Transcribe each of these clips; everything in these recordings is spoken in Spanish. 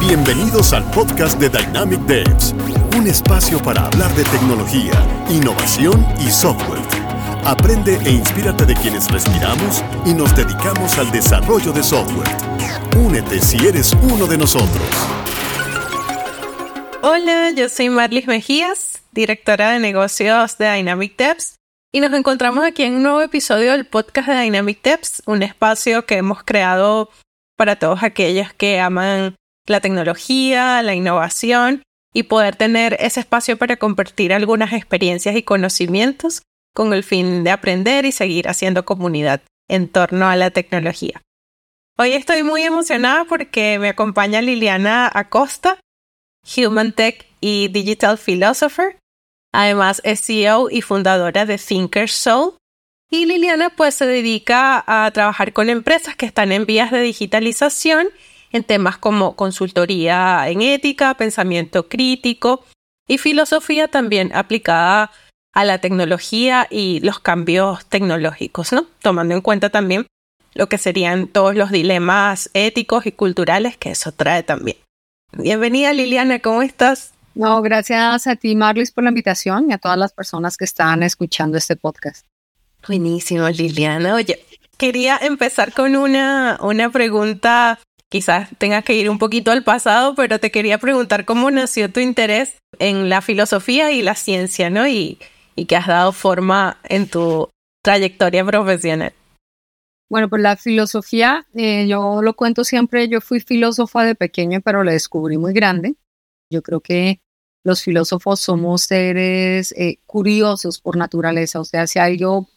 Bienvenidos al podcast de Dynamic Devs, un espacio para hablar de tecnología, innovación y software. Aprende e inspírate de quienes respiramos y nos dedicamos al desarrollo de software. Únete si eres uno de nosotros. Hola, yo soy Marlis Mejías, directora de negocios de Dynamic Devs, y nos encontramos aquí en un nuevo episodio del podcast de Dynamic Devs, un espacio que hemos creado para todos aquellos que aman la tecnología, la innovación y poder tener ese espacio para compartir algunas experiencias y conocimientos con el fin de aprender y seguir haciendo comunidad en torno a la tecnología. Hoy estoy muy emocionada porque me acompaña Liliana Acosta, Human Tech y Digital Philosopher. Además es CEO y fundadora de Thinker Soul. Y Liliana pues se dedica a trabajar con empresas que están en vías de digitalización en temas como consultoría en ética, pensamiento crítico y filosofía también aplicada a la tecnología y los cambios tecnológicos, ¿no? Tomando en cuenta también lo que serían todos los dilemas éticos y culturales que eso trae también. Bienvenida Liliana, ¿cómo estás? No, gracias a ti Marlis por la invitación y a todas las personas que están escuchando este podcast. Buenísimo, Liliana. Oye, quería empezar con una, una pregunta quizás tengas que ir un poquito al pasado, pero te quería preguntar cómo nació tu interés en la filosofía y la ciencia, ¿no? Y, y que has dado forma en tu trayectoria profesional. Bueno, pues la filosofía, eh, yo lo cuento siempre, yo fui filósofa de pequeño, pero la descubrí muy grande. Yo creo que los filósofos somos seres eh, curiosos por naturaleza, o sea, si algo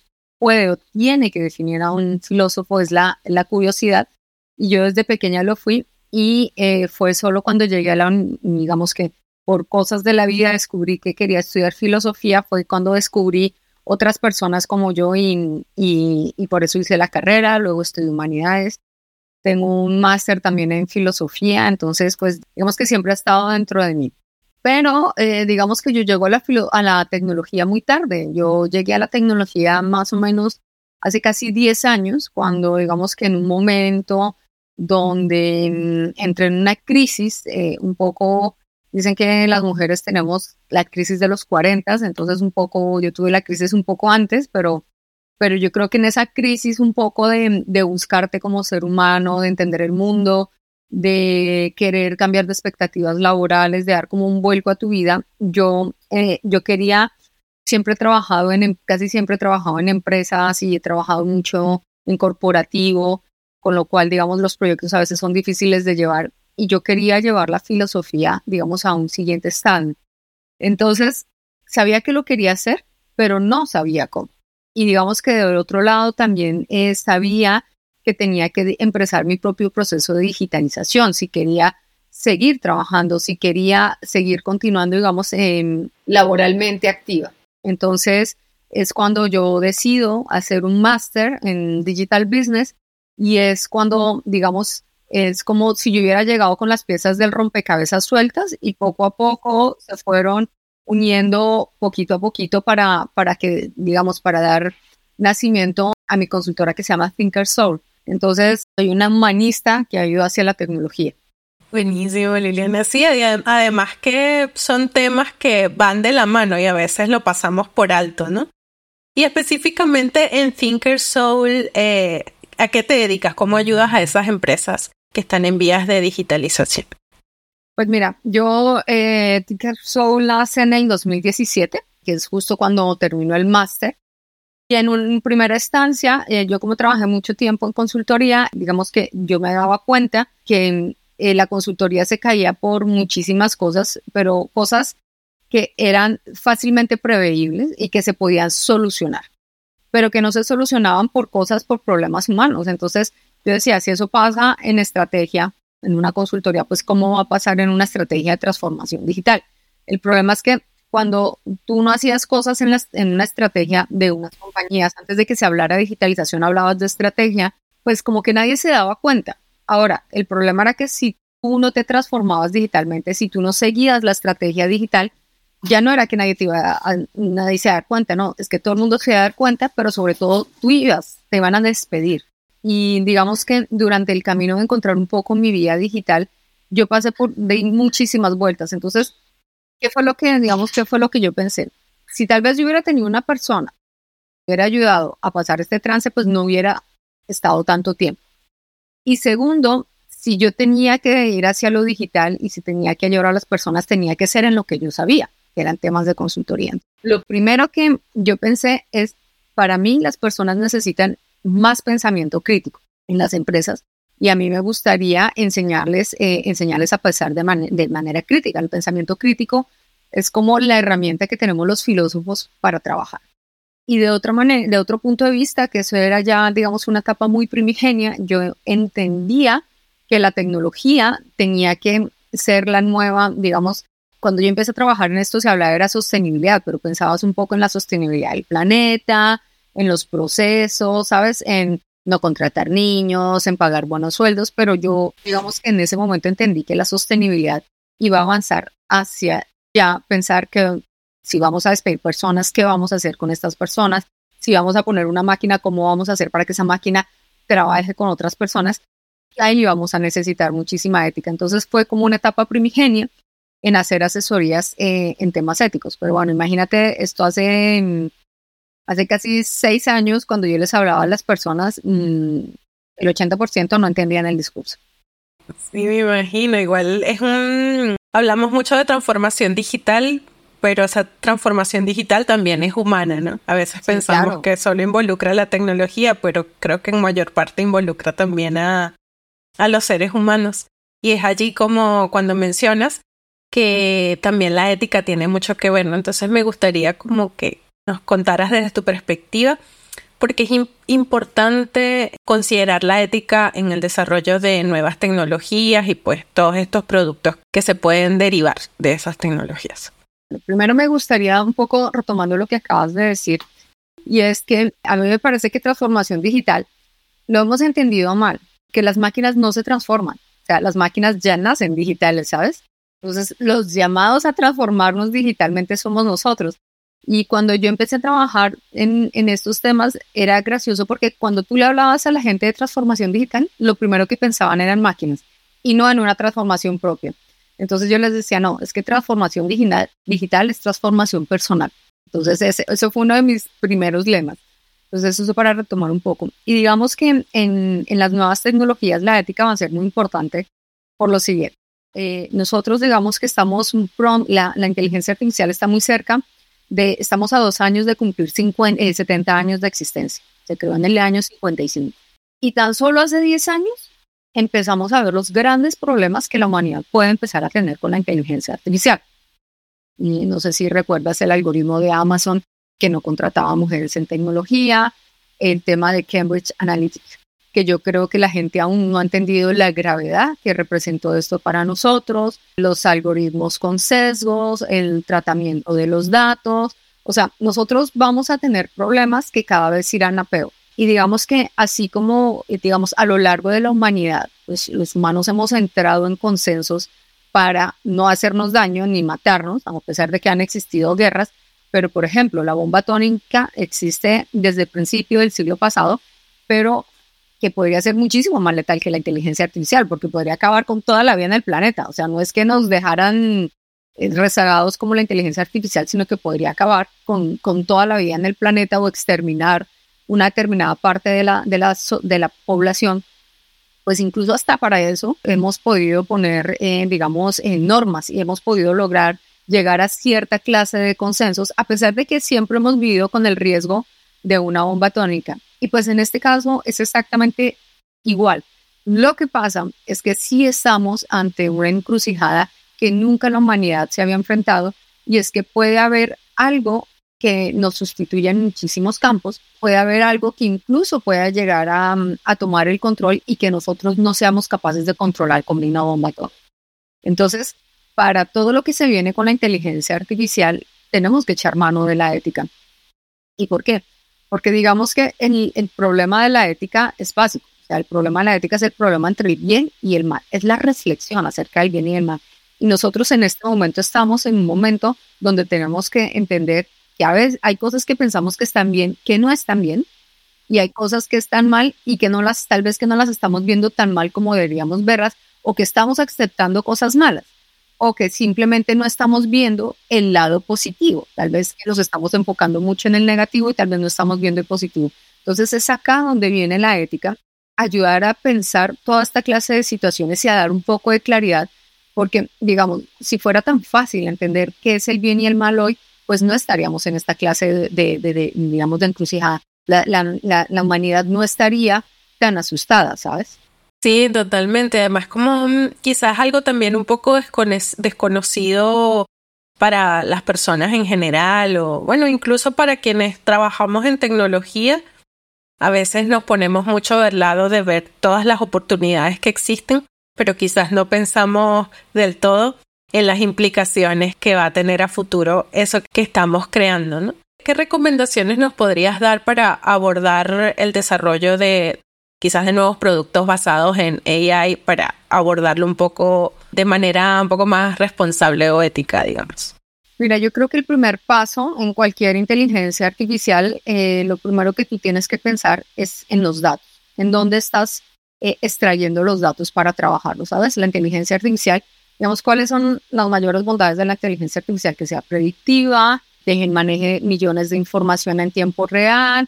puede o tiene que definir a un filósofo es la, la curiosidad y yo desde pequeña lo fui y eh, fue solo cuando llegué a la, digamos que por cosas de la vida descubrí que quería estudiar filosofía, fue cuando descubrí otras personas como yo y, y, por eso hice la carrera, luego estudié humanidades. Tengo un máster también en filosofía, entonces pues digamos que siempre ha estado dentro de mí. Pero eh, digamos que yo llego a la, a la tecnología muy tarde. Yo llegué a la tecnología más o menos hace casi 10 años, cuando digamos que en un momento donde mm, entré en una crisis eh, un poco, dicen que las mujeres tenemos la crisis de los 40, entonces un poco, yo tuve la crisis un poco antes, pero, pero yo creo que en esa crisis un poco de, de buscarte como ser humano, de entender el mundo, de querer cambiar de expectativas laborales, de dar como un vuelco a tu vida, yo, eh, yo quería, siempre he trabajado en, casi siempre he trabajado en empresas y he trabajado mucho en corporativo, con lo cual, digamos, los proyectos a veces son difíciles de llevar y yo quería llevar la filosofía, digamos, a un siguiente stand. Entonces, sabía que lo quería hacer, pero no sabía cómo. Y digamos que del otro lado también eh, sabía que tenía que empezar mi propio proceso de digitalización, si quería seguir trabajando, si quería seguir continuando, digamos, laboralmente activa. Entonces, es cuando yo decido hacer un máster en Digital Business y es cuando, digamos, es como si yo hubiera llegado con las piezas del rompecabezas sueltas y poco a poco se fueron uniendo poquito a poquito para, para que, digamos, para dar nacimiento a mi consultora que se llama Thinker Soul. Entonces, soy una humanista que ayuda hacia la tecnología. Buenísimo, Liliana. Sí, además que son temas que van de la mano y a veces lo pasamos por alto, ¿no? Y específicamente en Thinker Soul, eh, ¿A qué te dedicas? ¿Cómo ayudas a esas empresas que están en vías de digitalización? Pues mira, yo eh, Tinker Soul nace en el 2017, que es justo cuando terminó el máster. Y en una primera estancia, eh, yo como trabajé mucho tiempo en consultoría, digamos que yo me daba cuenta que eh, la consultoría se caía por muchísimas cosas, pero cosas que eran fácilmente preveibles y que se podían solucionar pero que no se solucionaban por cosas, por problemas humanos. Entonces, yo decía, si eso pasa en estrategia, en una consultoría, pues cómo va a pasar en una estrategia de transformación digital. El problema es que cuando tú no hacías cosas en, en una estrategia de unas compañías, antes de que se hablara de digitalización, hablabas de estrategia, pues como que nadie se daba cuenta. Ahora, el problema era que si tú no te transformabas digitalmente, si tú no seguías la estrategia digital, ya no era que nadie te iba a, nadie se dar cuenta, no, es que todo el mundo se iba a dar cuenta, pero sobre todo tú ibas, te iban a despedir. Y digamos que durante el camino de encontrar un poco mi vida digital, yo pasé por de muchísimas vueltas. Entonces, ¿qué fue lo que, digamos, qué fue lo que yo pensé? Si tal vez yo hubiera tenido una persona que hubiera ayudado a pasar este trance, pues no hubiera estado tanto tiempo. Y segundo, si yo tenía que ir hacia lo digital y si tenía que ayudar a las personas, tenía que ser en lo que yo sabía, que eran temas de consultoría. Lo primero que yo pensé es, para mí las personas necesitan más pensamiento crítico en las empresas y a mí me gustaría enseñarles, eh, enseñarles a pensar de, de manera crítica. El pensamiento crítico es como la herramienta que tenemos los filósofos para trabajar. Y de otra manera, de otro punto de vista, que eso era ya, digamos, una etapa muy primigenia, yo entendía que la tecnología tenía que ser la nueva, digamos, cuando yo empecé a trabajar en esto se hablaba de la sostenibilidad, pero pensabas un poco en la sostenibilidad del planeta, en los procesos, ¿sabes? En no contratar niños, en pagar buenos sueldos, pero yo, digamos que en ese momento entendí que la sostenibilidad iba a avanzar hacia ya pensar que si vamos a despedir personas, ¿qué vamos a hacer con estas personas? Si vamos a poner una máquina, ¿cómo vamos a hacer para que esa máquina trabaje con otras personas? ahí vamos a necesitar muchísima ética. Entonces fue como una etapa primigenia en hacer asesorías eh, en temas éticos. Pero bueno, imagínate, esto hace, hace casi seis años, cuando yo les hablaba a las personas, mm, el 80% no entendían el discurso. Sí, me imagino, igual es un... Hablamos mucho de transformación digital, pero esa transformación digital también es humana, ¿no? A veces pensamos que solo involucra la tecnología, pero creo que en mayor parte involucra también a, a los seres humanos. Y es allí como cuando mencionas que también la ética tiene mucho que ver, Entonces me gustaría como que nos contaras desde tu perspectiva, porque es importante considerar la ética en el desarrollo de nuevas tecnologías y pues todos estos productos que se pueden derivar de esas tecnologías. Primero me gustaría un poco retomando lo que acabas de decir, y es que a mí me parece que transformación digital lo hemos entendido mal que las máquinas no se transforman. O sea, las máquinas ya nacen digitales, ¿sabes? Entonces, los llamados a transformarnos digitalmente somos nosotros. Y cuando yo empecé a trabajar en, en, estos temas, era gracioso porque cuando tú le hablabas a la gente de transformación digital, lo primero que pensaban eran máquinas y no en una transformación propia. Entonces yo les decía, no, es que transformación digital, digital es transformación personal. Entonces ese, eso fue uno de mis primeros lemas. Entonces, eso para retomar un poco. Y digamos que en, en las nuevas tecnologías la ética va a ser muy importante por lo siguiente. Eh, nosotros digamos que estamos, la, la, inteligencia artificial está muy cerca estamos a dos años de cumplir 50, 70 eh, años de existencia. Se creó en el año 55. Y tan solo hace 10 años empezamos a ver los grandes problemas que la humanidad puede empezar a tener con la inteligencia artificial. Y no sé si recuerdas el algoritmo de Amazon que no contrataba mujeres en tecnología, el tema de Cambridge Analytica, que yo creo que la gente aún no ha entendido la gravedad que representó esto para nosotros, los algoritmos con sesgos, el tratamiento de los datos. O sea, nosotros vamos a tener problemas que cada vez irán a peor. Y digamos que así como, digamos, a lo largo de la humanidad, pues los humanos hemos entrado en consensos para no hacernos daño ni matarnos, a pesar de que han existido guerras, pero, por ejemplo, la bomba atómica existe desde el principio del siglo pasado, pero que podría ser muchísimo más letal que la inteligencia artificial, porque podría acabar con toda la vida en el planeta. O sea, no es que nos dejaran eh, rezagados como la inteligencia artificial, sino que podría acabar con, con toda la vida en el planeta o exterminar una determinada parte de la, de la, de la población. Pues incluso hasta para eso hemos podido poner, eh, digamos, en normas y hemos podido lograr llegar a cierta clase de consensos, a pesar de que siempre hemos vivido con el riesgo de una bomba atómica. Y pues en este caso es exactamente igual. Lo que pasa es que sí estamos ante una encrucijada que nunca la humanidad se había enfrentado y es que puede haber algo que nos sustituya en muchísimos campos, puede haber algo que incluso pueda llegar a, a tomar el control y que nosotros no seamos capaces de controlar como una bomba atómica. Entonces, para todo lo que se viene con la inteligencia artificial, tenemos que echar mano de la ética. ¿Y por qué? Porque digamos que el, problema de la ética es básico. O sea, el problema de la ética es el problema entre el bien y el mal. Es la reflexión acerca del bien y el mal. Y nosotros en este momento estamos en un momento donde tenemos que entender que a veces hay cosas que pensamos que están bien, que no están bien, y hay cosas que están mal y que no las, tal vez que no las estamos viendo tan mal como deberíamos verlas o que estamos aceptando cosas malas o que simplemente no estamos viendo el lado positivo. Tal vez nos estamos enfocando mucho en el negativo y tal vez no estamos viendo el positivo. Entonces es acá donde viene la ética, ayudar a pensar toda esta clase de situaciones y a dar un poco de claridad, porque digamos, si fuera tan fácil entender qué es el bien y el mal hoy, pues no estaríamos en esta clase de, digamos, de encrucijada. La humanidad no estaría tan asustada, ¿sabes? Sí, totalmente. Además, como mm, quizás algo también un poco desconocido para las personas en general o bueno, incluso para quienes trabajamos en tecnología, a veces nos ponemos mucho del lado de ver todas las oportunidades que existen, pero quizás no pensamos del todo en las implicaciones que va a tener a futuro eso que estamos creando, ¿no? ¿Qué recomendaciones nos podrías dar para abordar el desarrollo de, quizás de nuevos productos basados en AI para abordarlo un poco de manera un poco más responsable o ética, digamos? Mira, yo creo que el primer paso en cualquier inteligencia artificial, eh, lo primero que tú tienes que pensar es en los datos, en dónde estás eh, extrayendo los datos para trabajarlos, ¿sabes? La inteligencia artificial, digamos, ¿cuáles son las mayores bondades de la inteligencia artificial? Que sea predictiva, que maneje millones de información en tiempo real,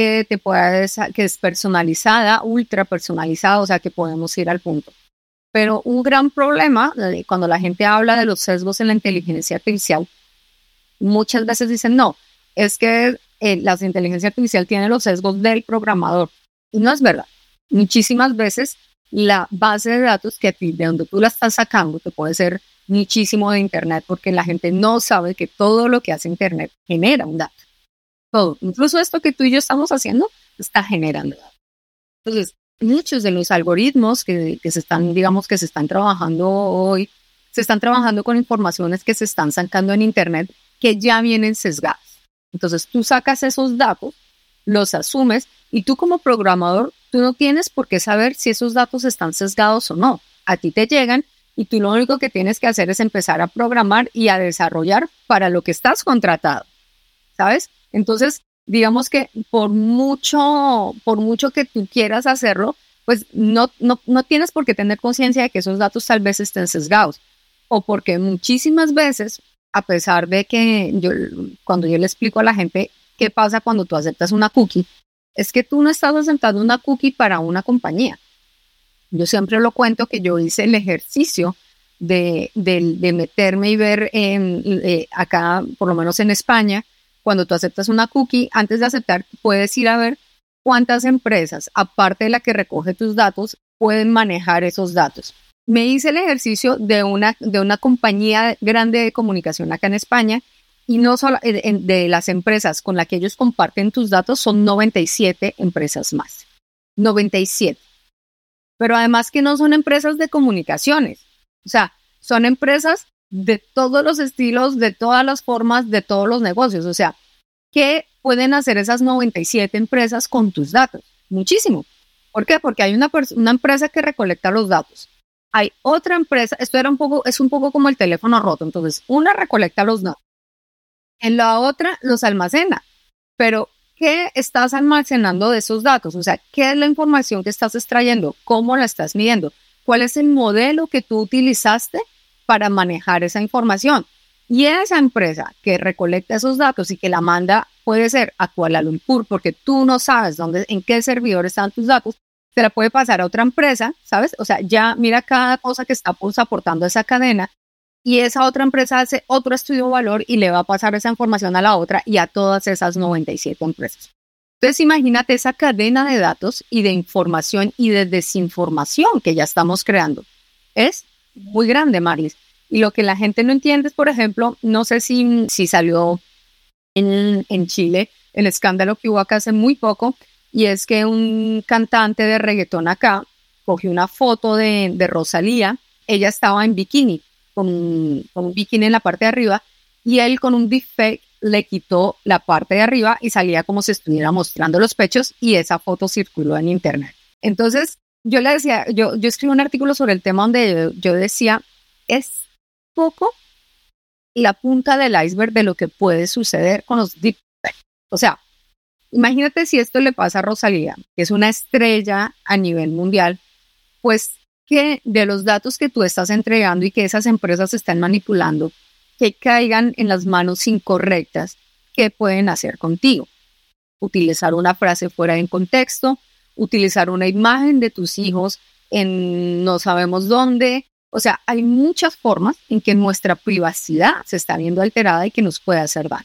que te pueda, que es personalizada, ultra personalizada, o sea que podemos ir al punto. Pero un gran problema eh, cuando la gente habla de los sesgos en la inteligencia artificial, muchas veces dicen, no, es que eh, la inteligencia artificial tiene los sesgos del programador. Y no es verdad. Muchísimas veces la base de datos que de donde tú la estás sacando te puede ser muchísimo de Internet porque la gente no sabe que todo lo que hace Internet genera un dato todo. Incluso esto que tú y yo estamos haciendo está generando Entonces, muchos de los algoritmos que, que, se están, digamos, que se están trabajando hoy, se están trabajando con informaciones que se están sacando en Internet que ya vienen sesgadas. Entonces, tú sacas esos datos, los asumes y tú como programador, tú no tienes por qué saber si esos datos están sesgados o no. A ti te llegan y tú lo único que tienes que hacer es empezar a programar y a desarrollar para lo que estás contratado. ¿Sabes? Entonces, digamos que por mucho, por mucho que tú quieras hacerlo, pues no, no, no tienes por qué tener conciencia de que esos datos tal vez estén sesgados. O porque muchísimas veces, a pesar de que yo, cuando yo le explico a la gente qué pasa cuando tú aceptas una cookie, es que tú no estás aceptando una cookie para una compañía. Yo siempre lo cuento que yo hice el ejercicio de, de, meterme y ver en, eh, acá, por lo menos en España, cuando tú aceptas una cookie, antes de aceptar, puedes ir a ver cuántas empresas, aparte de la que recoge tus datos, pueden manejar esos datos. Me hice el ejercicio de una, de una compañía grande de comunicación acá en España y no solo eh, de, las empresas con las que ellos comparten tus datos, son 97 empresas más. 97. Pero además que no son empresas de comunicaciones. O sea, son empresas de todos los estilos, de todas las formas, de todos los negocios. O sea, ¿qué pueden hacer esas 97 empresas con tus datos? Muchísimo. ¿Por qué? Porque hay una, una empresa que recolecta los datos. Hay otra empresa, esto era un poco, es un poco como el teléfono roto. Entonces, una recolecta los datos. En la otra los almacena. Pero, ¿qué estás almacenando de esos datos? O sea, ¿qué es la información que estás extrayendo? ¿Cómo la estás midiendo? ¿Cuál es el modelo que tú utilizaste para manejar esa información. Y esa empresa que recolecta esos datos y que la manda puede ser a Kuala Lumpur, porque tú no sabes dónde, en qué servidor están tus datos, se la puede pasar a otra empresa, ¿sabes? O sea, ya mira cada cosa que está pues, aportando esa cadena y esa otra empresa hace otro estudio de valor y le va a pasar esa información a la otra y a todas esas 97 empresas. Entonces, imagínate esa cadena de datos y de información y de desinformación que ya estamos creando. Es muy grande, Marlis. Y lo que la gente no entiende es, por ejemplo, no sé si, si salió en, en Chile el escándalo que hubo acá hace muy poco, y es que un cantante de reggaetón acá cogió una foto de, de Rosalía, ella estaba en bikini, con, con, un bikini en la parte de arriba, y él con un deepfake le quitó la parte de arriba y salía como si estuviera mostrando los pechos, y esa foto circuló en internet. Entonces, yo le decía, yo, yo escribí un artículo sobre el tema donde yo, decía, es poco la punta del iceberg de lo que puede suceder con los deepfakes. O sea, imagínate si esto le pasa a Rosalía, que es una estrella a nivel mundial, pues que de los datos que tú estás entregando y que esas empresas están manipulando, que caigan en las manos incorrectas, ¿qué pueden hacer contigo? Utilizar una frase fuera de contexto, utilizar una imagen de tus hijos en no sabemos dónde. O sea, hay muchas formas en que nuestra privacidad se está viendo alterada y que nos puede hacer daño.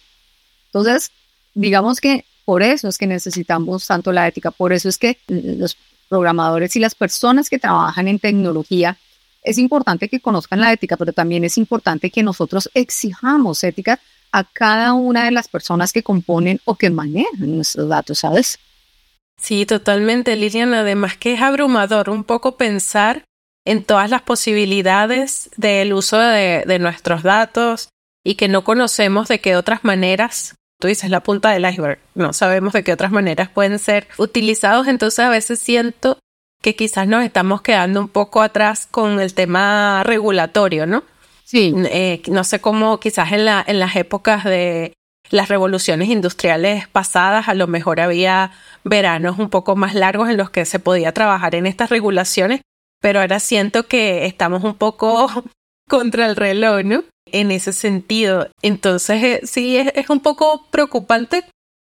Entonces, digamos que por eso es que necesitamos tanto la ética, por eso es que los programadores y las personas que trabajan en tecnología, es importante que conozcan la ética, pero también es importante que nosotros exijamos ética a cada una de las personas que componen o que manejan nuestros datos, ¿sabes? Sí, totalmente, Lilian. Además que es abrumador un poco pensar en todas las posibilidades del uso de, de nuestros datos y que no conocemos de qué otras maneras tú dices la punta del iceberg, no sabemos de qué otras maneras pueden ser utilizados, entonces a veces siento que quizás nos estamos quedando un poco atrás con el tema regulatorio, ¿no? Sí. Eh, no sé cómo quizás en, la, en las épocas de las revoluciones industriales pasadas a lo mejor había veranos un poco más largos en los que se podía trabajar en estas regulaciones, pero ahora siento que estamos un poco contra el reloj, ¿no? En ese sentido. Entonces, eh, sí, es, un poco preocupante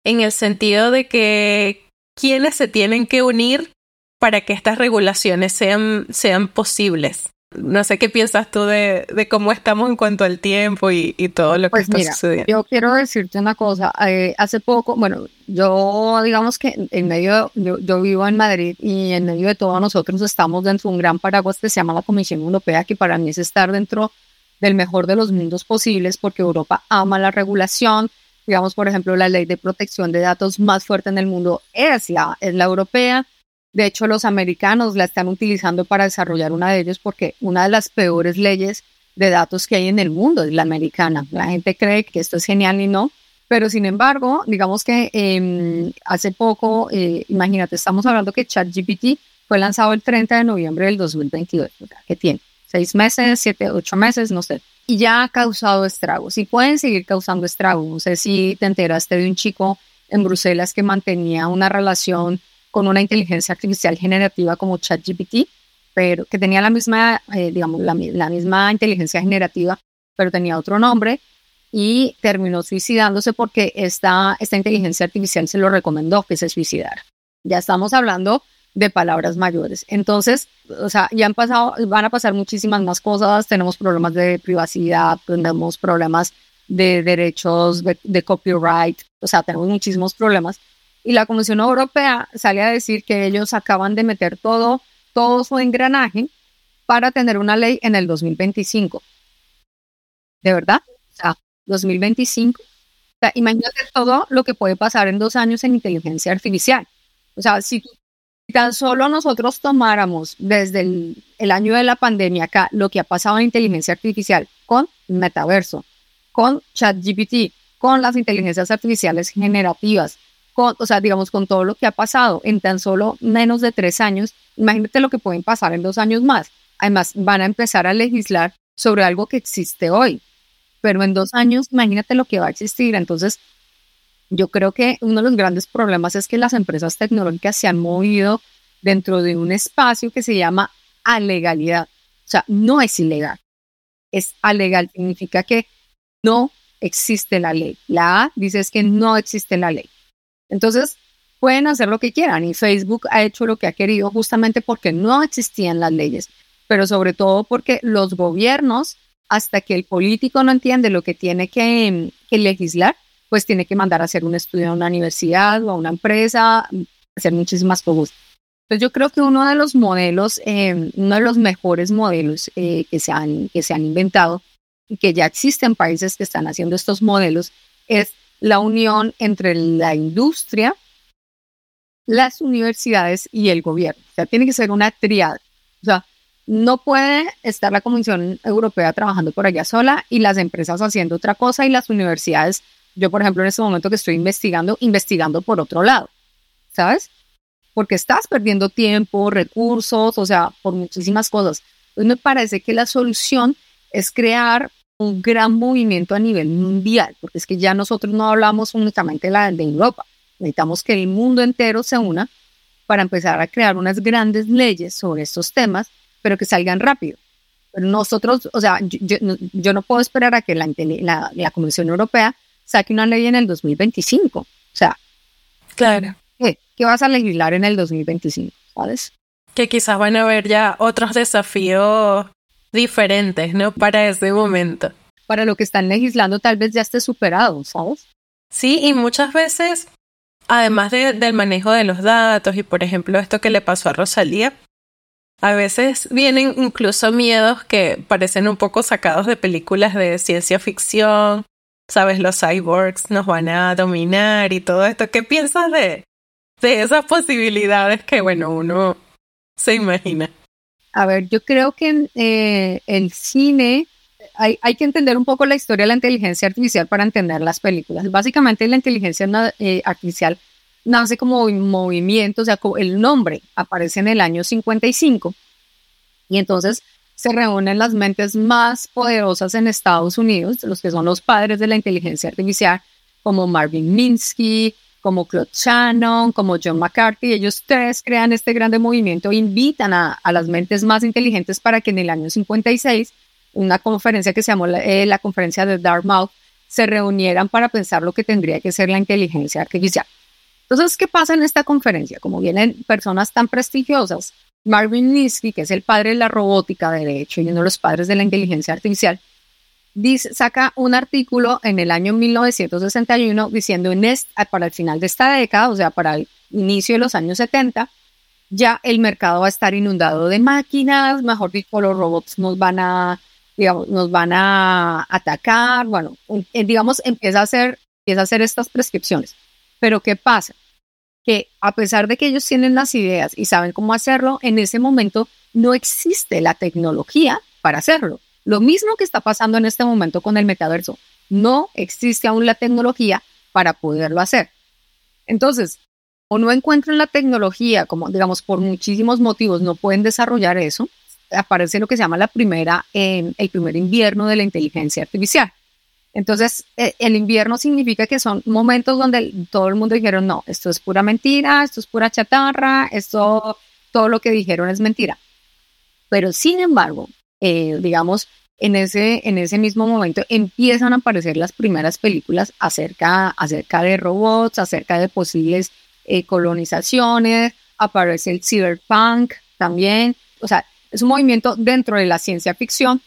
en el sentido de que quienes se tienen que unir para que estas regulaciones sean, sean posibles. No sé qué piensas tú de, de cómo estamos en cuanto al tiempo y, y todo lo que pues está mira, sucediendo. Yo quiero decirte una cosa. Eh, hace poco, bueno, yo digamos que en medio, yo, yo, vivo en Madrid y en medio de todos nosotros estamos dentro de un gran paraguas que se llama la Comisión Europea, que para mí es estar dentro del mejor de los mundos posibles, porque Europa ama la regulación. Digamos, por ejemplo, la ley de protección de datos más fuerte en el mundo es la, es la europea de hecho, los americanos la están utilizando para desarrollar una de ellos porque una de las peores leyes de datos que hay en el mundo es la americana. La gente cree que esto es genial y no. Pero sin embargo, digamos que eh, hace poco, eh, imagínate, estamos hablando que ChatGPT fue lanzado el 30 de noviembre del 2022, que tiene seis meses, siete, ocho meses, no sé. Y ya ha causado estragos y pueden seguir causando estragos. No sé si te enteraste de un chico en Bruselas que mantenía una relación con una inteligencia artificial generativa como ChatGPT, pero que tenía la misma, eh, digamos, la, misma inteligencia generativa, pero tenía otro nombre y terminó suicidándose porque esta, esta inteligencia artificial se lo recomendó que se suicidara. Ya estamos hablando de palabras mayores. Entonces, o sea, ya han pasado, van a pasar muchísimas más cosas. Tenemos problemas de privacidad, tenemos problemas de derechos de copyright, o sea, tenemos muchísimos problemas y la Comisión Europea sale a decir que ellos acaban de meter todo, todo su engranaje para tener una ley en el 2025. ¿De verdad? O sea, 2025. O imagínate todo lo que puede pasar en dos años en inteligencia artificial. O sea, si tan solo nosotros tomáramos desde el, el año de la pandemia acá lo que ha pasado en inteligencia artificial con metaverso, con ChatGPT, con las inteligencias artificiales generativas, o sea, digamos, con todo lo que ha pasado en tan solo menos de tres años, imagínate lo que pueden pasar en dos años más. Además, van a empezar a legislar sobre algo que existe hoy, pero en dos años, imagínate lo que va a existir. Entonces, yo creo que uno de los grandes problemas es que las empresas tecnológicas se han movido dentro de un espacio que se llama alegalidad. O sea, no es ilegal, es alegal. Significa que no existe la ley. La A dice es que no existe la ley. Entonces, pueden hacer lo que quieran y Facebook ha hecho lo que ha querido justamente porque no existían las leyes, pero sobre todo porque los gobiernos, hasta que el político no entiende lo que tiene que, legislar, pues tiene que mandar a hacer un estudio a una universidad o a una empresa, hacer muchísimas cosas. Entonces yo creo que uno de los modelos, eh, uno de los mejores modelos eh, que, se han, que se han inventado y que ya existen países que están haciendo estos modelos es la unión entre la industria, las universidades y el gobierno. O sea, tiene que ser una triada. O sea, no puede estar la Comisión Europea trabajando por allá sola y las empresas haciendo otra cosa y las universidades, yo por ejemplo en este momento que estoy investigando, investigando por otro lado, ¿sabes? Porque estás perdiendo tiempo, recursos, o sea, por muchísimas cosas. Entonces me parece que la solución es crear un gran movimiento a nivel mundial, porque es que ya nosotros no hablamos únicamente de, la, de Europa, Necesitamos que el mundo entero se una para empezar a crear unas grandes leyes sobre estos temas, pero que salgan rápido. Pero nosotros, o sea, yo, no puedo esperar a que la, la, la, Comisión Europea saque una ley en el 2025. O sea, claro. ¿qué, ¿qué vas a legislar en el 2025? ¿Sabes? Que quizás van a haber ya otros desafíos diferentes, ¿no? Para ese momento. Para lo que están legislando tal vez ya esté superado, ¿sabes? Sí, y muchas veces, además del manejo de los datos y por ejemplo esto que le pasó a Rosalía, a veces vienen incluso miedos que parecen un poco sacados de películas de ciencia ficción. Sabes, los cyborgs nos van a dominar y todo esto. ¿Qué piensas de, de esas posibilidades que, bueno, uno se imagina? A ver, yo creo que eh, el cine hay, hay, que entender un poco la historia de la inteligencia artificial para entender las películas. Básicamente la inteligencia eh, artificial nace como movimiento, o sea, el nombre aparece en el año 55 y entonces se reúnen las mentes más poderosas en Estados Unidos, los que son los padres de la inteligencia artificial, como Marvin Minsky, como Claude Shannon, como John McCarthy. Ellos tres crean este grande movimiento, invitan a, a las mentes más inteligentes para que en el año 56 una conferencia que se llamó eh, la, conferencia de Dartmouth, se reunieran para pensar lo que tendría que ser la inteligencia artificial. Entonces, ¿qué pasa en esta conferencia? Como vienen personas tan prestigiosas, Marvin Minsky, que es el padre de la robótica, de hecho, y uno de los padres de la inteligencia artificial, dice, saca un artículo en el año 1961 diciendo en para el final de esta década, o sea, para el inicio de los años 70, ya el mercado va a estar inundado de máquinas, mejor dicho, los robots nos van a digamos, nos van a atacar, bueno, digamos, empieza a hacer, empieza a hacer estas prescripciones. Pero ¿qué pasa? Que a pesar de que ellos tienen las ideas y saben cómo hacerlo, en ese momento no existe la tecnología para hacerlo. Lo mismo que está pasando en este momento con el metaverso. No existe aún la tecnología para poderlo hacer. Entonces, o no encuentran la tecnología, como digamos, por muchísimos motivos no pueden desarrollar eso, aparece lo que se llama la primera, el primer invierno de la inteligencia artificial. Entonces, eh, el invierno significa que son momentos donde todo el mundo dijeron, no, esto es pura mentira, esto es pura chatarra, esto, todo lo que dijeron es mentira. Pero sin embargo, eh, digamos, en ese, en ese mismo momento empiezan a aparecer las primeras películas acerca, acerca de robots, acerca de posibles eh, colonizaciones, aparece el cyberpunk también. O sea, es un movimiento dentro de la ciencia ficción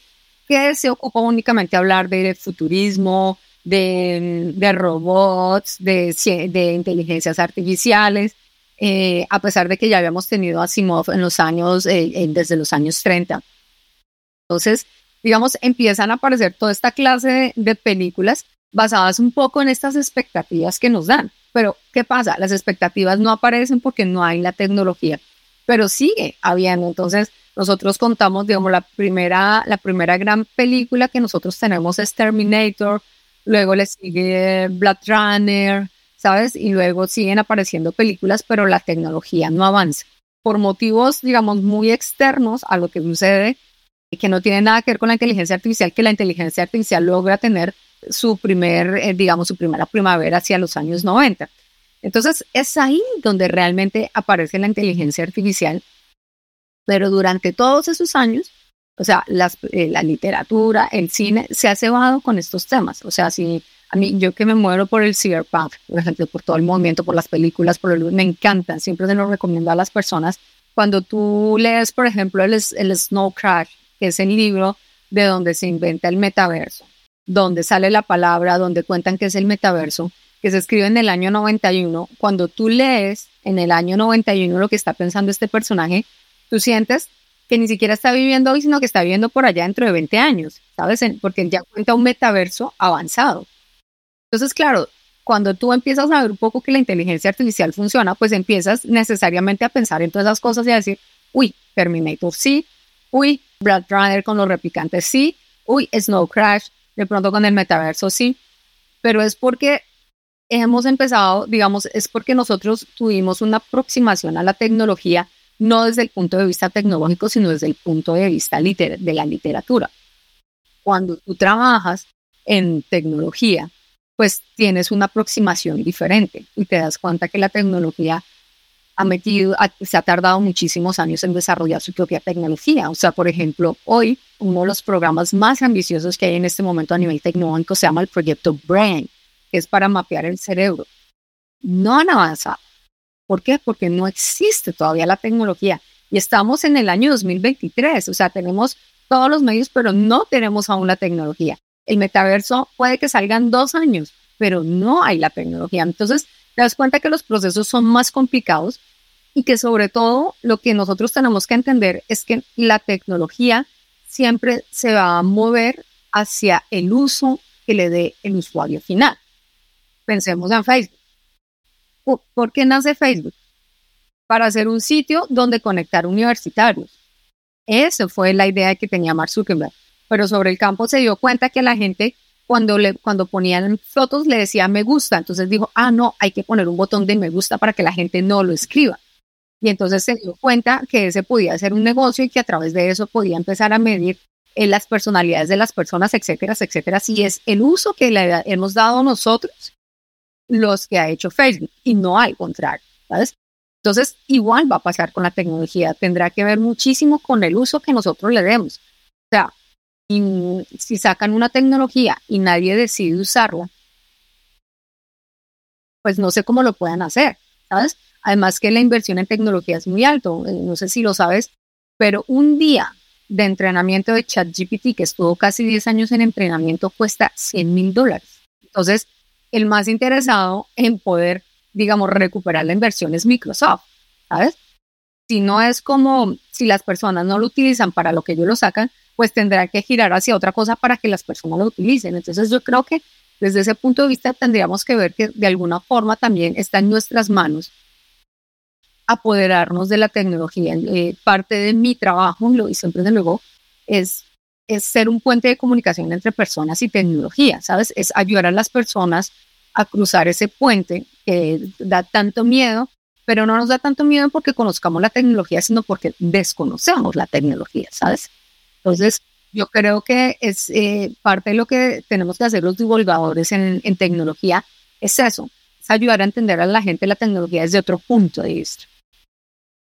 que se ocupa únicamente de hablar de futurismo, de, robots, de, de, inteligencias artificiales, eh, a pesar de que ya habíamos tenido Asimov en los años, eh, desde los años 30. Entonces, digamos, empiezan a aparecer toda esta clase de, películas basadas un poco en estas expectativas que nos dan. Pero, ¿qué pasa? Las expectativas no aparecen porque no hay la tecnología, pero sigue habiendo. Entonces, nosotros contamos, digamos, la primera, la primera gran película que nosotros tenemos es Terminator, luego le sigue Blood Runner, ¿sabes? Y luego siguen apareciendo películas, pero la tecnología no avanza. Por motivos, digamos, muy externos a lo que sucede, que no tiene nada que ver con la inteligencia artificial, que la inteligencia artificial logra tener su primer, eh, digamos, su primera primavera hacia los años 90. Entonces, es ahí donde realmente aparece la inteligencia artificial pero durante todos esos años, o sea, eh, la literatura, el cine, se ha cebado con estos temas. O sea, si a mí, yo que me muero por el cyberpunk, por ejemplo, por todo el movimiento, por las películas, por el, me encantan, siempre se lo recomiendo a las personas. Cuando tú lees, por ejemplo, el, el Snow Crash, que es el libro de donde se inventa el metaverso, donde sale la palabra, donde cuentan que es el metaverso, que se escribe en el año 91, cuando tú lees en el año 91 lo que está pensando este personaje, tú sientes que ni siquiera está viviendo hoy, sino que está viviendo por allá dentro de 20 años, ¿sabes? Porque ya cuenta un metaverso avanzado. Entonces, claro, cuando tú empiezas a ver un poco que la inteligencia artificial funciona, pues empiezas necesariamente a pensar en todas esas cosas y a decir, uy, Terminator sí, uy, Brad Runner con los replicantes sí, uy, Snow Crash, de pronto con el metaverso sí, pero es porque hemos empezado, digamos, es porque nosotros tuvimos una aproximación a la tecnología no desde el punto de vista tecnológico, sino desde el punto de vista de la literatura. Cuando tú trabajas en tecnología, pues tienes una aproximación diferente y te das cuenta que la tecnología ha metido, se ha tardado muchísimos años en desarrollar su propia tecnología. O sea, por ejemplo, hoy uno de los programas más ambiciosos que hay en este momento a nivel tecnológico se llama el proyecto Brain, que es para mapear el cerebro. No han avanzado. ¿Por qué? Porque no existe todavía la tecnología. Y estamos en el año 2023, o sea, tenemos todos los medios, pero no tenemos aún la tecnología. El metaverso puede que salgan dos años, pero no hay la tecnología. Entonces, te das cuenta que los procesos son más complicados y que sobre todo lo que nosotros tenemos que entender es que la tecnología siempre se va a mover hacia el uso que le dé el usuario final. Pensemos en Facebook. ¿Por qué nace Facebook? Para hacer un sitio donde conectar universitarios. Esa fue la idea que tenía Mark Zuckerberg. Pero sobre el campo se dio cuenta que la gente cuando, le, cuando ponían fotos le decía me gusta. Entonces dijo, ah, no, hay que poner un botón de me gusta para que la gente no lo escriba. Y entonces se dio cuenta que ese podía ser un negocio y que a través de eso podía empezar a medir en las personalidades de las personas, etcétera, etcétera. Si es el uso que le hemos dado nosotros los que ha hecho Facebook y no al contrario, ¿sabes? Entonces, igual va a pasar con la tecnología. Tendrá que ver muchísimo con el uso que nosotros le demos. O sea, si sacan una tecnología y nadie decide usarla, pues no sé cómo lo puedan hacer, ¿sabes? Además que la inversión en tecnología es muy alto, eh, no sé si lo sabes, pero un día de entrenamiento de ChatGPT, que estuvo casi 10 años en entrenamiento, cuesta 100 mil dólares. Entonces, el más interesado en poder, digamos, recuperar la inversión es Microsoft, ¿sabes? Si no es como si las personas no lo utilizan para lo que ellos lo sacan, pues tendrá que girar hacia otra cosa para que las personas lo utilicen. Entonces yo creo que desde ese punto de vista tendríamos que ver que de alguna forma también está en nuestras manos apoderarnos de la tecnología. Eh, parte de mi trabajo, lo y siempre de luego, es, es ser un puente de comunicación entre personas y tecnología, ¿sabes? Es ayudar a las personas a cruzar ese puente que da tanto miedo, pero no nos da tanto miedo porque conozcamos la tecnología, sino porque desconocemos la tecnología, ¿sabes? Entonces, yo creo que es eh, parte de lo que tenemos que hacer los divulgadores en, tecnología, es eso, es ayudar a entender a la gente la tecnología desde otro punto de vista.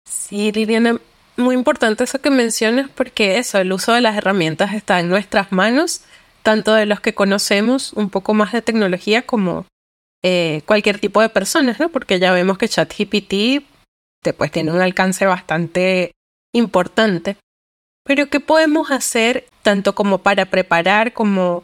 Sí, Liliana, muy importante eso que mencionas porque eso, el uso de las herramientas está en nuestras manos, tanto de los que conocemos un poco más de tecnología como eh, cualquier tipo de personas, ¿no? Porque ya vemos que ChatGPT pues, tiene un alcance bastante importante. Pero ¿qué podemos hacer tanto como para preparar como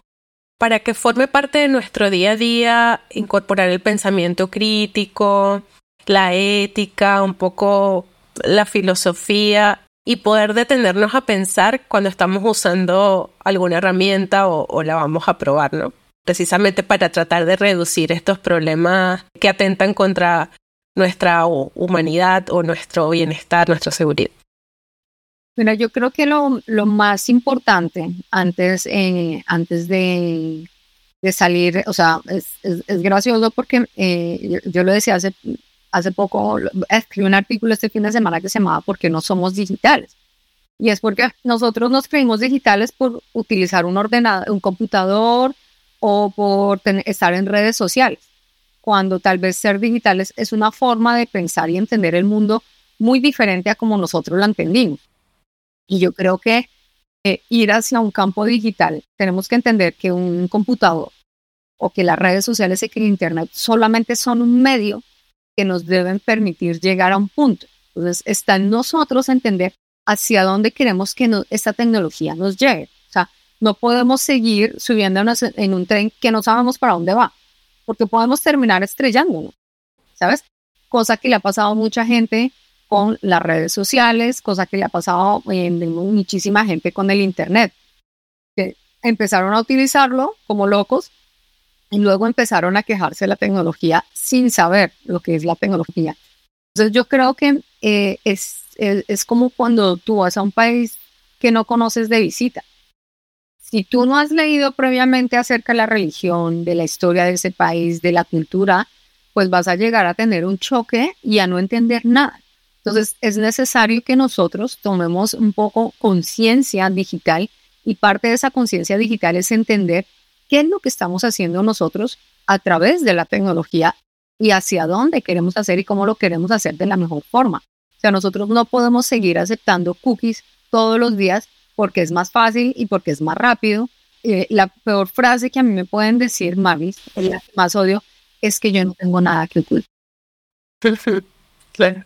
para que forme parte de nuestro día a día, incorporar el pensamiento crítico, la ética, un poco la filosofía y poder detenernos a pensar cuando estamos usando alguna herramienta o, la vamos a probar, ¿no? Precisamente para tratar de reducir estos problemas que atentan contra nuestra humanidad o nuestro bienestar, nuestra seguridad. Mira, yo creo que lo, lo más importante antes, eh, antes de, de, salir, o sea, es, es, gracioso porque eh, yo, lo decía hace, hace poco, escribí un artículo este fin de semana que se llamaba ¿Por qué no somos digitales? Y es porque nosotros nos creímos digitales por utilizar un ordenador, un computador o por estar en redes sociales, cuando tal vez ser digitales es una forma de pensar y entender el mundo muy diferente a como nosotros lo entendimos. Y yo creo que eh, ir hacia un campo digital, tenemos que entender que un computador o que las redes sociales y que el Internet solamente son un medio que nos deben permitir llegar a un punto. Entonces, está en nosotros entender hacia dónde queremos que esta tecnología nos llegue. O sea, no podemos seguir subiendo en un tren que no sabemos para dónde va, porque podemos terminar estrellándonos, ¿sabes? Cosa que le ha pasado a mucha gente con las redes sociales, cosa que le ha pasado muchísima gente con el Internet, que empezaron a utilizarlo como locos y luego empezaron a quejarse de la tecnología sin saber lo que es la tecnología. Entonces yo creo que eh, es, es, como cuando tú vas a un país que no conoces de visita. Si tú no has leído previamente acerca de la religión, de la historia de ese país, de la cultura, pues vas a llegar a tener un choque y a no entender nada. Entonces, es necesario que nosotros tomemos un poco conciencia digital y parte de esa conciencia digital es entender qué es lo que estamos haciendo nosotros a través de la tecnología y hacia dónde queremos hacer y cómo lo queremos hacer de la mejor forma. O sea, nosotros no podemos seguir aceptando cookies todos los días porque es más fácil y porque es más rápido. Eh, la peor frase que a mí me pueden decir, Mavis, el la más odio, es que yo no tengo nada que ocultar. claro.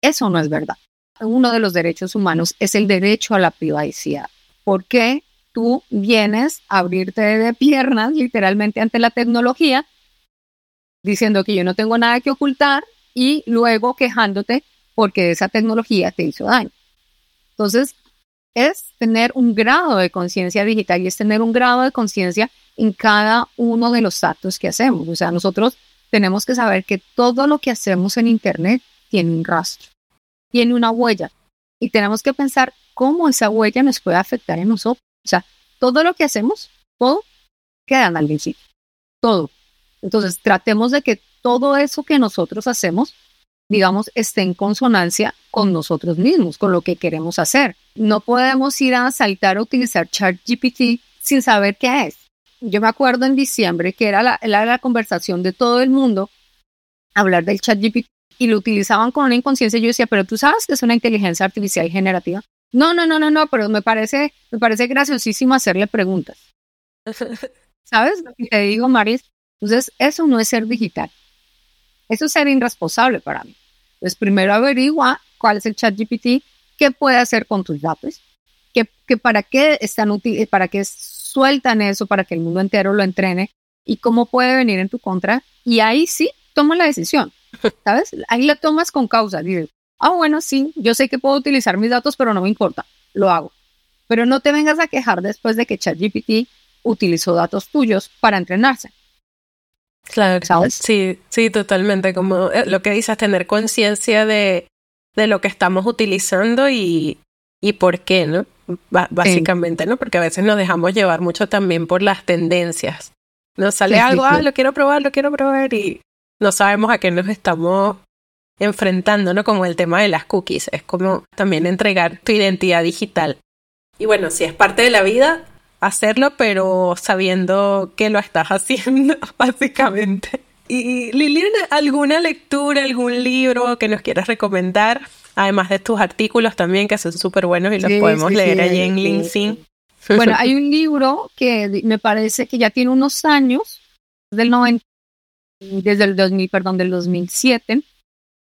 Eso no es verdad. Uno de los derechos humanos es el derecho a la privacidad. ¿Por qué tú vienes a abrirte de piernas literalmente ante la tecnología diciendo que yo no tengo nada que ocultar y luego quejándote porque esa tecnología te hizo daño. Entonces, es tener un grado de conciencia digital y es tener un grado de conciencia en cada uno de los actos que hacemos. O sea, nosotros tenemos que saber que todo lo que hacemos en Internet tiene un rastro, tiene una huella y tenemos que pensar cómo esa huella nos puede afectar en nosotros. O sea, todo lo que hacemos, todo queda en alguien todo. Entonces, tratemos de que todo eso que nosotros hacemos, digamos, esté en consonancia con nosotros mismos, con lo que queremos hacer. No podemos ir a saltar a utilizar ChatGPT sin saber qué es. Yo me acuerdo en diciembre que era la, la conversación de todo el mundo hablar del ChatGPT y lo utilizaban con una inconsciencia. Yo decía, pero tú sabes que es una inteligencia artificial generativa. No, no, no, no, no, pero me parece, me parece graciosísimo hacerle preguntas. ¿Sabes lo que te digo, Maris? Entonces, eso no es ser digital. Eso es ser irresponsable para mí. Entonces, primero averigua cuál es el chat GPT, qué puede hacer con tus datos, qué, para qué están útiles, para qué sueltan eso para que el mundo entero lo entrene y cómo puede venir en tu contra. Y ahí sí, toma la decisión. ¿Sabes? Ahí la tomas con causa. Dices, ah, bueno, sí, yo sé que puedo utilizar mis datos, pero no me importa, lo hago. Pero no te vengas a quejar después de que ChatGPT utilizó datos tuyos para entrenarse. Claro, ¿sabes? Sí, sí, totalmente. Como eh, lo que dices, tener conciencia de, de lo que estamos utilizando y, y por qué, ¿no? básicamente, ¿no? Porque a veces nos dejamos llevar mucho también por las tendencias. Nos sale algo, ah, lo quiero probar, lo quiero probar y no sabemos a qué nos estamos enfrentando, ¿no? Como el tema de las cookies. Es como también entregar tu identidad digital. Y bueno, si es parte de la vida, hacerlo, pero sabiendo que lo estás haciendo, básicamente. Y Liliana, ¿alguna lectura, algún libro que nos quieras recomendar? Además de tus artículos también, que son súper buenos y los podemos leer allí en LinkedIn. Bueno, hay un libro que me parece que ya tiene unos años, del 90, desde el 2000, perdón, del 2007,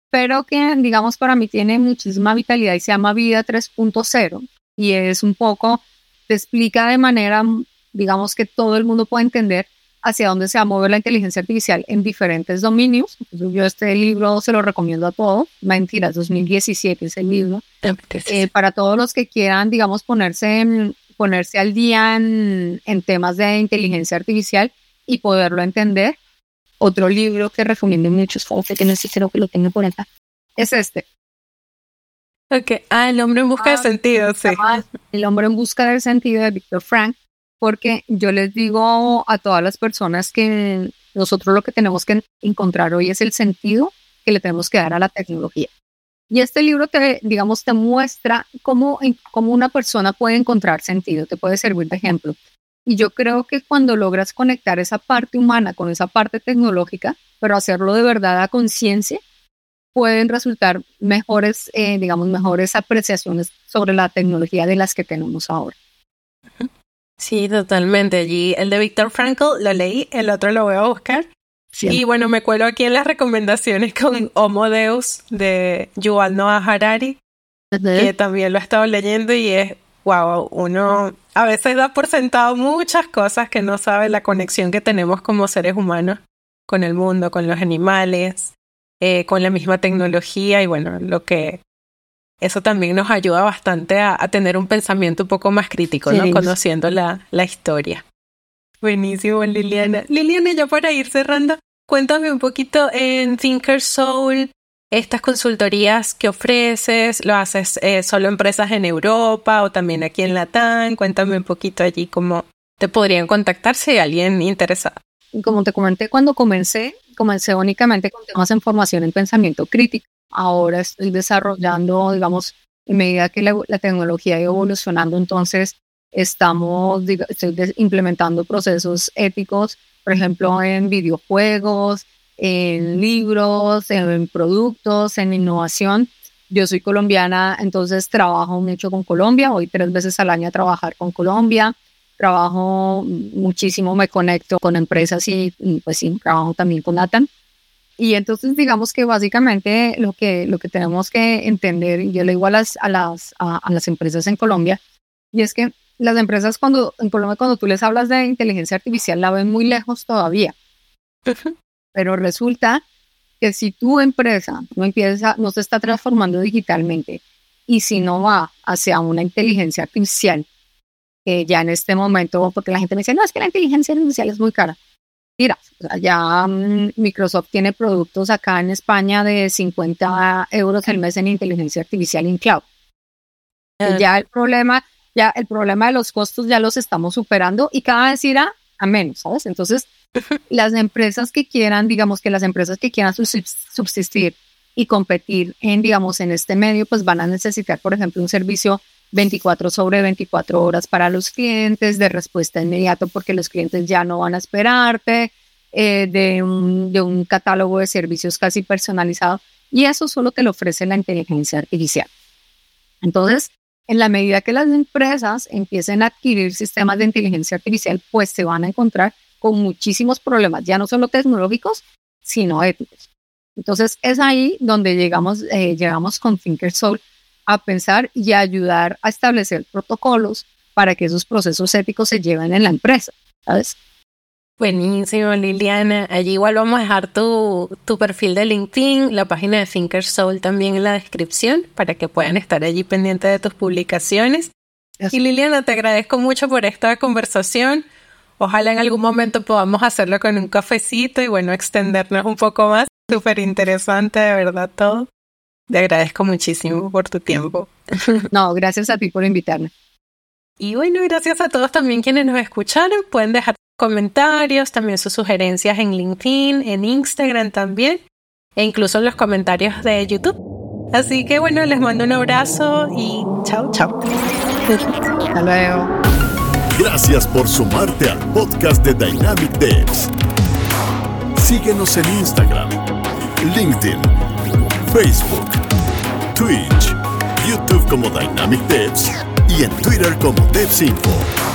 pero que, digamos, para mí tiene muchísima vitalidad y se llama Vida 3.0 y es un poco te explica de manera, digamos, que todo el mundo puede entender hacia dónde se va a mover la inteligencia artificial en diferentes dominios. yo este libro se lo recomiendo a todos. Mentiras, 2017 es el libro. Eh, para todos los que quieran, digamos, ponerse, ponerse al día en, temas de inteligencia artificial y poderlo entender. Otro libro que recomiendo mucho, que no sé si que lo tengo por acá, es este, Ok, ah, el hombre en busca de ah, sentido, sí. El hombre en busca del sentido de Víctor Frank, porque yo les digo a todas las personas que nosotros lo que tenemos que encontrar hoy es el sentido que le tenemos que dar a la tecnología. Y este libro te, digamos, te muestra cómo, cómo una persona puede encontrar sentido, te puede servir de ejemplo. Y yo creo que cuando logras conectar esa parte humana con esa parte tecnológica, pero hacerlo de verdad a conciencia, pueden resultar mejores, eh, digamos, mejores apreciaciones sobre la tecnología de las que tenemos ahora. Sí, totalmente. Allí el de Víctor Frankl lo leí, el otro lo voy a buscar. Y bueno, me cuelo aquí en las recomendaciones con Homo Deus de Yuval Noah Harari, que también lo he estado leyendo y es, wow, uno a veces da por sentado muchas cosas que no sabe la conexión que tenemos como seres humanos con el mundo, con los animales, eh, con la misma tecnología y bueno, lo que eso también nos ayuda bastante a, tener un pensamiento un poco más crítico, ¿no? Conociendo la, la historia. Buenísimo, Liliana. Liliana, ya para ir cerrando, cuéntame un poquito en Thinker Soul, estas consultorías que ofreces, ¿lo haces eh, solo empresas en Europa o también aquí en Latam? Cuéntame un poquito allí cómo te podrían contactar si alguien interesado. Como te comenté cuando comencé, comencé únicamente con temas en formación en pensamiento crítico. Ahora estoy desarrollando, digamos, en medida que la, tecnología ha evolucionando, entonces estamos estoy implementando procesos éticos, por ejemplo, en videojuegos, en libros, en productos, en innovación. Yo soy colombiana, entonces trabajo mucho con Colombia, voy tres veces al año a trabajar con Colombia, trabajo muchísimo, me conecto con empresas y, pues sí, trabajo también con Nathan. Y entonces digamos que básicamente lo que, lo que tenemos que entender, y yo le digo a las, a, las, a, las empresas en Colombia, y es que las empresas cuando, en Colombia cuando tú les hablas de inteligencia artificial la ven muy lejos todavía. Pero resulta que si tu empresa no empieza, no se está transformando digitalmente y si no va hacia una inteligencia artificial, que ya en este momento, porque la gente me dice, no, es que la inteligencia artificial es muy cara. Mira, ya mm, Microsoft tiene productos acá en España de 50 euros al mes en inteligencia artificial en cloud. Ya el problema, ya el problema de los costos ya los estamos superando y cada vez irá a menos, ¿sabes? Entonces, las empresas que quieran, digamos que las empresas que quieran subsistir y competir en, digamos, en este medio, pues van a necesitar, por ejemplo, un servicio 24 sobre 24 horas para los clientes, de respuesta inmediata, porque los clientes ya no van a esperarte, eh, de, un, de un catálogo de servicios casi personalizado. Y eso solo te lo ofrece la inteligencia artificial. Entonces, en la medida que las empresas empiecen a adquirir sistemas de inteligencia artificial, pues se van a encontrar con muchísimos problemas, ya no solo tecnológicos, sino éticos. Entonces es ahí donde llegamos, eh, llegamos con Thinkersoul a pensar y a ayudar a establecer protocolos para que esos procesos éticos se lleven en la empresa, ¿sabes? Buenísimo, Liliana. Allí igual vamos a dejar tu, tu perfil de LinkedIn, la página de Thinkersoul también en la descripción para que puedan estar allí pendientes de tus publicaciones. Y Liliana, te agradezco mucho por esta conversación. Ojalá en algún momento podamos hacerlo con un cafecito y bueno, extendernos un poco más. Súper interesante, de verdad, todo. Te agradezco muchísimo por tu tiempo. No, gracias a ti por invitarme. Y bueno, gracias a todos también quienes nos escucharon. Pueden dejar comentarios, también sus sugerencias en LinkedIn, en Instagram también, e incluso en los comentarios de YouTube. Así que bueno, les mando un abrazo y chao, chao. Hasta luego. Gracias por sumarte al podcast de Dynamic Devs. Síguenos en Instagram, LinkedIn, Facebook, Twitch, YouTube como Dynamic Devs y en Twitter como DevsInfo.